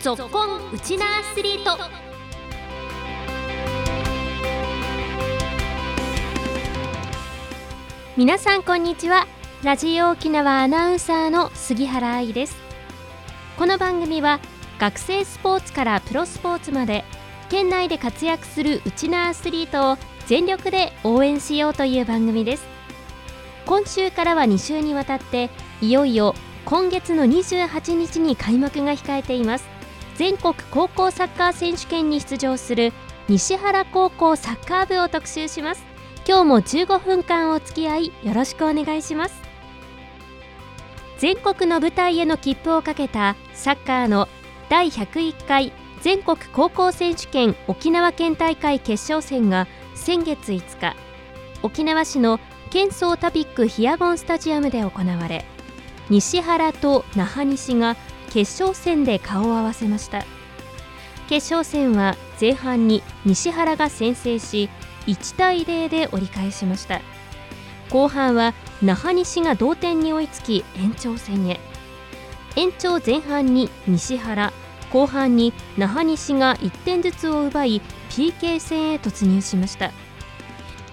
ぞっこんウチナアスリート。皆さんこんにちは。ラジオ沖縄アナウンサーの杉原愛です。この番組は学生スポーツからプロスポーツまで県内で活躍するウチナアスリートを全力で応援しようという番組です。今週からは2週にわたっていよいよ今月の28日に開幕が控えています。全国高校サッカー選手権に出場する西原高校サッカー部を特集します。今日も15分間お付き合いよろしくお願いします。全国の舞台への切符をかけたサッカーの第101回全国高校選手権沖縄県大会決勝戦が先月5日沖縄市の県総タピックヒアゴンスタジアムで行われ西原と那覇西が決勝戦で顔を合わせました。決勝戦は前半に西原が先制し1対0で折り返しました。後半は那覇西が同点に追いつき延長戦へ。延長前半に西原後半に那覇西が1点ずつを奪い PK 戦へ突入しました。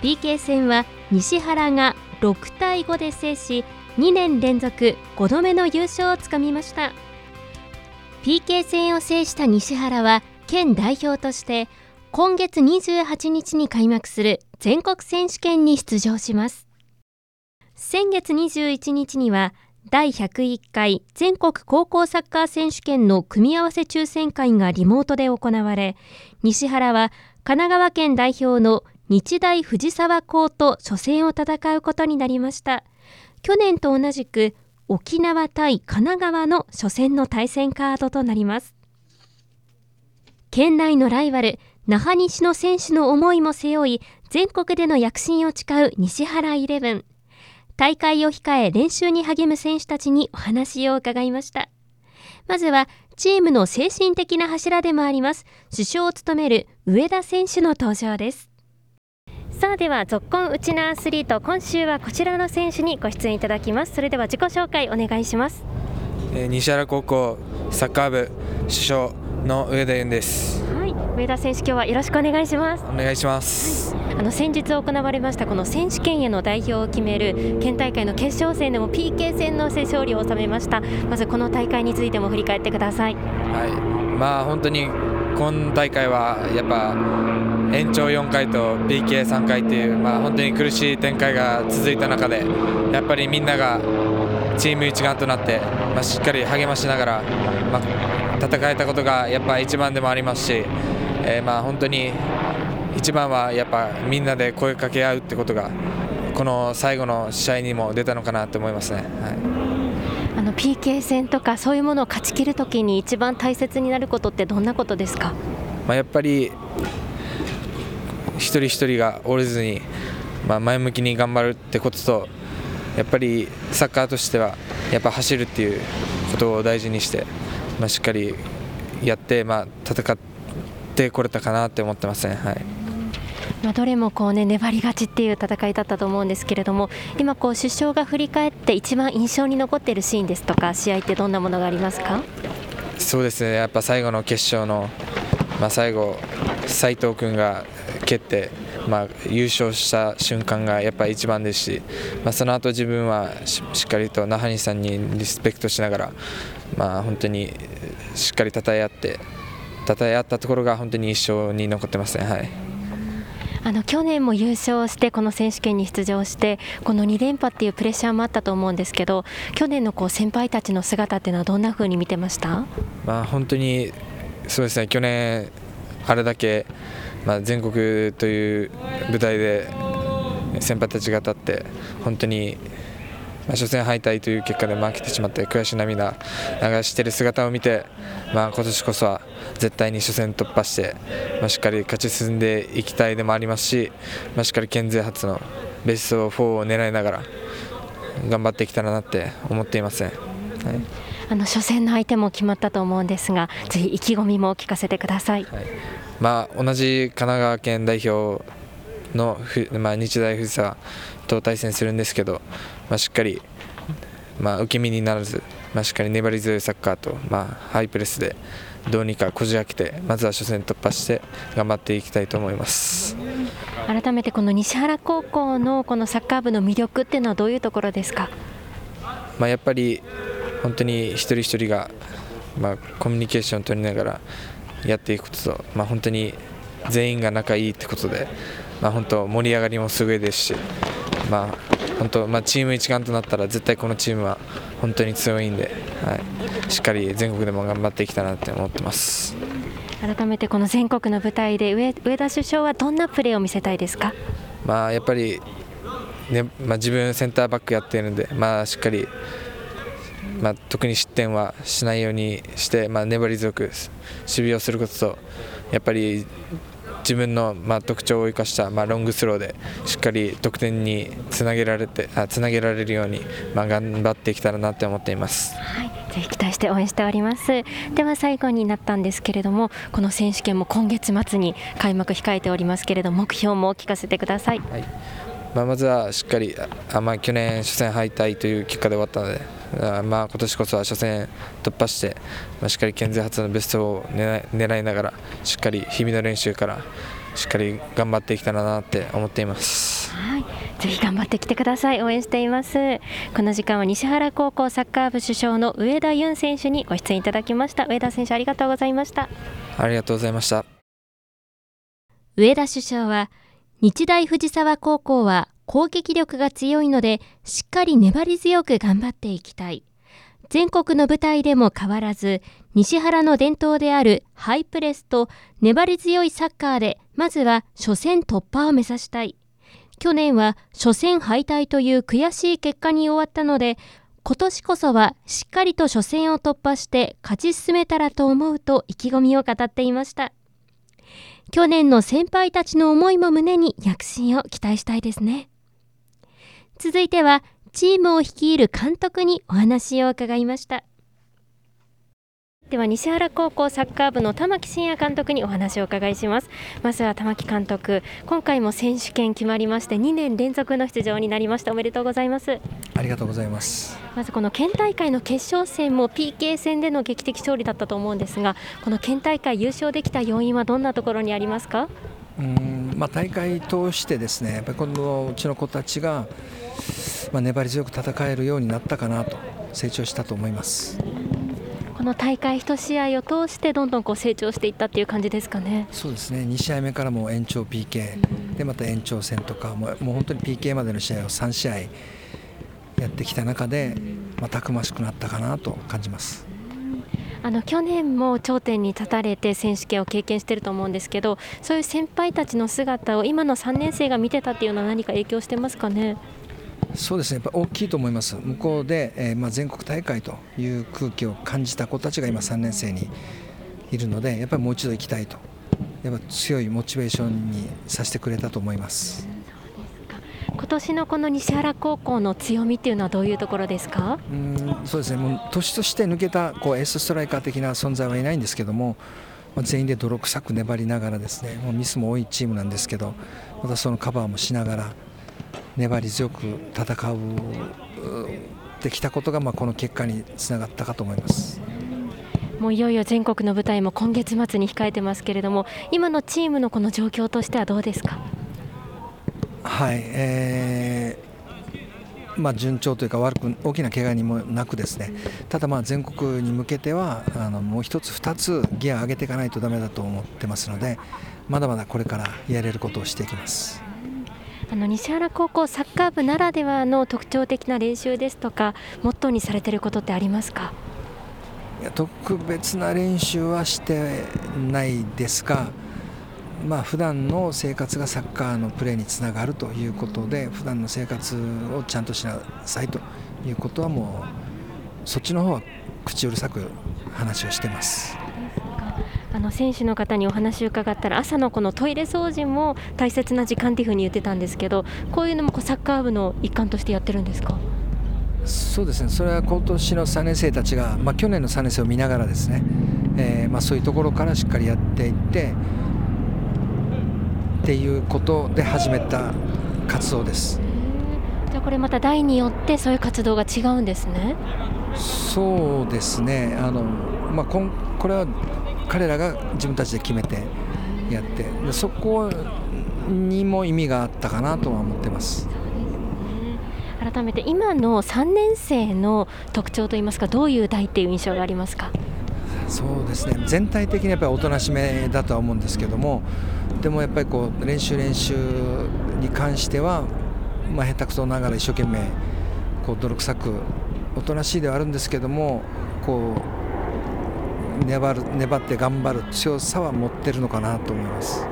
PK 戦は西原が6対5で制し2年連続5度目の優勝をつかみました。PK 戦を制した西原は県代表として今月28日に開幕する全国選手権に出場します。先月21日には第101回全国高校サッカー選手権の組み合わせ抽選会がリモートで行われ西原は神奈川県代表の日大藤沢校と初戦を戦うことになりました。去年と同じく沖縄対神奈川の初戦の対戦カードとなります。県内のライバル那覇西の選手の思いも背負い全国での躍進を誓う西原イレブン。大会を控え練習に励む選手たちにお話を伺いました。まずはチームの精神的な柱でもあります主将を務める上田選手の登場です。さあでは続婚ウチナアスリート今週はこちらの選手にご出演いただきます。それでは自己紹介お願いします、えー、西原高校サッカー部主将の上田優です。はい。上田選手今日はよろしくお願いします。お願いします、はい、あの先日行われましたこの選手権への代表を決める県大会の決勝戦でも PK 戦の勝利を収めました。まずこの大会についても振り返ってください。はい。まあ本当に今大会はやっぱ延長4回と PK3 回っていう、まあ、本当に苦しい展開が続いた中でやっぱりみんながチーム一丸となって、まあ、しっかり励ましながら、まあ、戦えたことがやっぱ一番でもありますし、えー、まあ本当に一番はやっぱみんなで声かけ合うってことがこの最後の試合にも出たのかなと思いますね。はいあの PK 戦とかそういうものを勝ち切るときに一番大切になることってどんなことですか、まあ、やっぱり一人一人が折れずに、まあ、前向きに頑張るってこととやっぱりサッカーとしてはやっぱ走るっていうことを大事にして、まあ、しっかりやって、まあ、戦ってこれたかなって思ってますね。はい。まあ、どれもこう、ね、粘り勝ちっていう戦いだったと思うんですけれども今、こう首相が振り返って一番印象に残っているシーンですとか試合ってどんなものがありますか？そうですね。やっぱ最後の決勝の、まあ、最後、斉藤君が蹴って、まあ、優勝した瞬間がやっぱり一番ですし、まあ、その後自分はしっかりと那覇西さんにリスペクトしながら、まあ、本当にしっかりたたえ合ってたたえ合ったところが本当に一生に残ってますね。はい。あの去年も優勝してこの選手権に出場してこの2連覇っていうプレッシャーもあったと思うんですけど去年のこう先輩たちの姿っていうのはどんなふうに見てました、まあ、本当にそうですね。去年あれだけまあ、全国という舞台で先輩たちが立って本当に、まあ、初戦敗退という結果で負けてしまって悔しい涙流している姿を見て、まあ、今年こそは絶対に初戦突破して、まあ、しっかり勝ち進んでいきたいでもありますし、まあ、しっかり県勢初のベスト4を狙いながら頑張っていきたらなって思っていますね。はいあの初戦の相手も決まったと思うんですが、ぜひ意気込みも聞かせてください。はい。まあ、同じ神奈川県代表のまあ、日大藤沢と対戦するんですけど、まあ、しっかり、まあ、受け身にならず、まあ、しっかり粘り強いサッカーと、まあ、ハイプレスでどうにかこじ開けてまずは初戦突破して頑張っていきたいと思います。改めてこの西原高校のこのサッカー部の魅力っていうのはどういうところですか、まあ、やっぱり本当に一人一人が、まあ、コミュニケーションを取りながらやっていくことと、まあ、本当に全員が仲いいってことで、まあ、本当盛り上がりもすごいですし、まあ、本当、まあ、チーム一丸となったら絶対このチームは本当に強いんで、はい、しっかり全国でも頑張っていきたいなって思ってます。改めてこの全国の舞台で上上田首相はどんなプレーを見せたいですか、まあ、やっぱり、ねまあ、自分センターバックやっているので、まあ、しっかりまあ、特に失点はしないようにして、まあ、粘り強く守備をすることとやっぱり自分のまあ特徴を生かしたまあロングスローでしっかり得点につなげられてあつなげられるようにまあ頑張っていけたらなって思っています。はい、ぜひ期待して応援しております。では最後になったんですけれども、この選手権も今月末に開幕控えておりますけれども、目標も聞かせてください。はいまあ、まずはしっかりあ、まあ、去年初戦敗退という結果で終わったので、あまあ、今年こそは初戦突破して、まあ、しっかり県勢初のベストを狙い狙いながらしっかり日々の練習からしっかり頑張っていきたらなって思っています。はい、ぜひ頑張ってきてください。応援しています。この時間は西原高校サッカー部主将の上田優選手にご出演いただきました。上田選手ありがとうございました。ありがとうございました。上田主将は日大藤沢高校は攻撃力が強いのでしっかり粘り強く頑張っていきたい。全国の舞台でも変わらず西原の伝統であるハイプレスと粘り強いサッカーでまずは初戦突破を目指したい。去年は初戦敗退という悔しい結果に終わったので今年こそはしっかりと初戦を突破して勝ち進めたらと思うと意気込みを語っていました。去年の先輩たちの思いも胸に躍進を期待したいですね。続いてはチームを率いる監督にお話を伺いました。では西原高校サッカー部の玉木真也監督にお話をお伺いします。まずは玉木監督今回も選手権決まりまして2年連続の出場になりました。おめでとうございます。ありがとうございます。まずこの県大会の決勝戦も PK 戦での劇的勝利だったと思うんですがこの県大会優勝できた要因はどんなところにありますか？うんまあ大会通してですねやっぱりこのうちの子たちがまあ粘り強く戦えるようになったかなと成長したと思いますこの大会1試合を通してどんどんこう成長していったっていう感じですかね。そうですね2試合目からも延長 PK でまた延長戦とかもうもう本当に PK までの試合を3試合やってきた中で、まあ、たくましくなったかなと感じます。あの去年も頂点に立たれて選手権を経験していると思うんですけどそういう先輩たちの姿を今の3年生が見てたっていうのは何か影響してますかね？そうですね。やっぱ大きいと思います、向こうで、えー、まあ、全国大会という空気を感じた子たちが今、3年生にいるので、やっぱりもう一度行きたいと、やっぱ強いモチベーションにさせてくれたと思います。今年のこの西原高校の強みっていうのはどういうところですか？うんそうですね。もう年として抜けたこうエースストライカー的な存在はいないんですけども、まあ、全員で泥臭く粘りながらですね。もうミスも多いチームなんですけどまたそのカバーもしながら粘り強く戦うできたことがまあこの結果につながったかと思います。もういよいよ全国の舞台も今月末に控えてますけれども今のチームのこの状況としてはどうですか？はい、えーまあ、順調というか悪く大きな怪我にもなくですねただまあ全国に向けてはあのもう一つ二つギア上げていかないとだめだと思ってますのでまだまだこれからやれることをしていきます。あの西原高校サッカー部ならではの特徴的な練習ですとかモットーにされていることってありますか？いや特別な練習はしてないですが、まあ普段の生活がサッカーのプレーにつながるということで普段の生活をちゃんとしなさいということはもうそっちの方は口うるさく話をしてます。あの選手の方にお話を伺ったら朝のこのトイレ掃除も大切な時間っていうふうに言ってたんですけどこういうのもこうサッカー部の一環としてやってるんですか？そうですね。それは今年の3年生たちが、まあ、去年の3年生を見ながらですね、えー、まあ、そういうところからしっかりやっていってっていうことで始めた活動です。じゃあこれまた代によってそういう活動が違うんですね。そうですね。あの、まあ、こんこれは彼らが自分たちで決めてやってでそこにも意味があったかなとは思ってます。改めて今の3年生の特徴といいますかどういう代っていう印象がありますか？そうですね全体的にやっぱりおとなしめだとは思うんですけどもでもやっぱりこう練習練習に関しては、まあ、下手くそながら一生懸命こう泥臭くおとなしいではあるんですけどもこう粘る粘って頑張る強さは持ってるのかなと思います。わか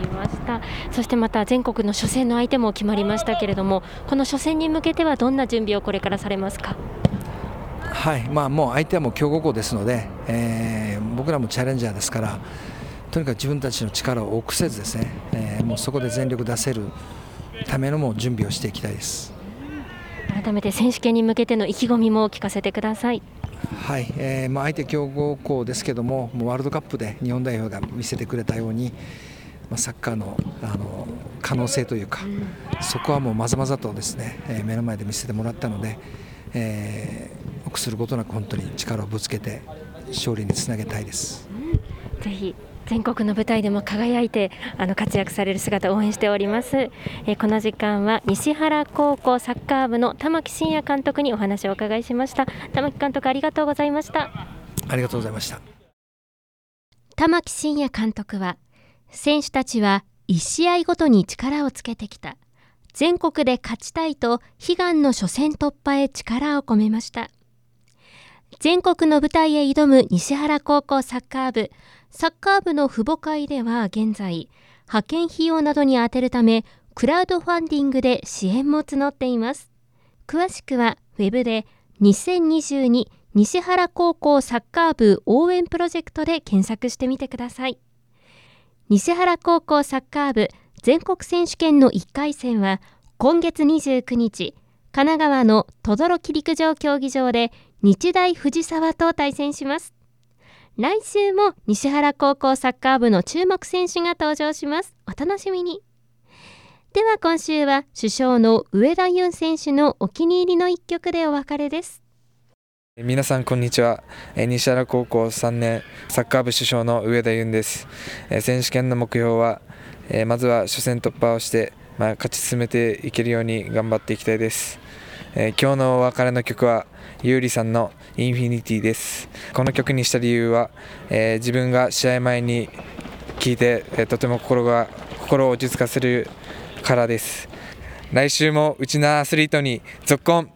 りましたそしてまた全国の初戦の相手も決まりましたけれどもこの初戦に向けてはどんな準備をこれからされますか？はいまあ、もう相手はもう強豪校ですので、えー、僕らもチャレンジャーですからとにかく自分たちの力を臆せずですね、えー、もうそこで全力出せるためのも準備をしていきたいです改めて選手権に向けての意気込みも聞かせてください。はい、えー、まあ相手強豪校ですけども、もうワールドカップで日本代表が見せてくれたように、まあ、サッカーのあの可能性というか、そこはもうまざまざとですね、えー、目の前で見せてもらったので、えー、臆することなく本当に力をぶつけて勝利につなげたいです。ぜひ全国の舞台でも輝いてあの活躍される姿を応援しております、えー、この時間は西原高校サッカー部の玉木真也監督にお話をお伺いしました。玉木監督ありがとうございました。ありがとうございました。玉木真也監督は選手たちは1試合ごとに力をつけてきた。全国で勝ちたいと悲願の初戦突破へ力を込めました全国の舞台へ挑む西原高校サッカー部。サッカー部の父母会では現在派遣費用などに充てるためクラウドファンディングで支援も募っています。詳しくはウェブで2022西原高校サッカー部応援プロジェクトで検索してみてください。西原高校サッカー部全国選手権の1回戦は今月29日神奈川の等々力陸上競技場で日大藤沢と対戦します。来週も西原高校サッカー部の注目選手が登場します。お楽しみに。では今週は主将の上田優選手のお気に入りの一曲でお別れです。皆さんこんにちは。西原高校3年サッカー部主将の上田優です。選手権の目標はまずは初戦突破をしてまあ、勝ち進めていけるように頑張っていきたいです、今日のお別れの曲はゆうりさんのインフィニティです。この曲にした理由は、えー、自分が試合前に聴いて、えー、とても心が心を落ち着かせるからです。来週もうちのアスリートに続婚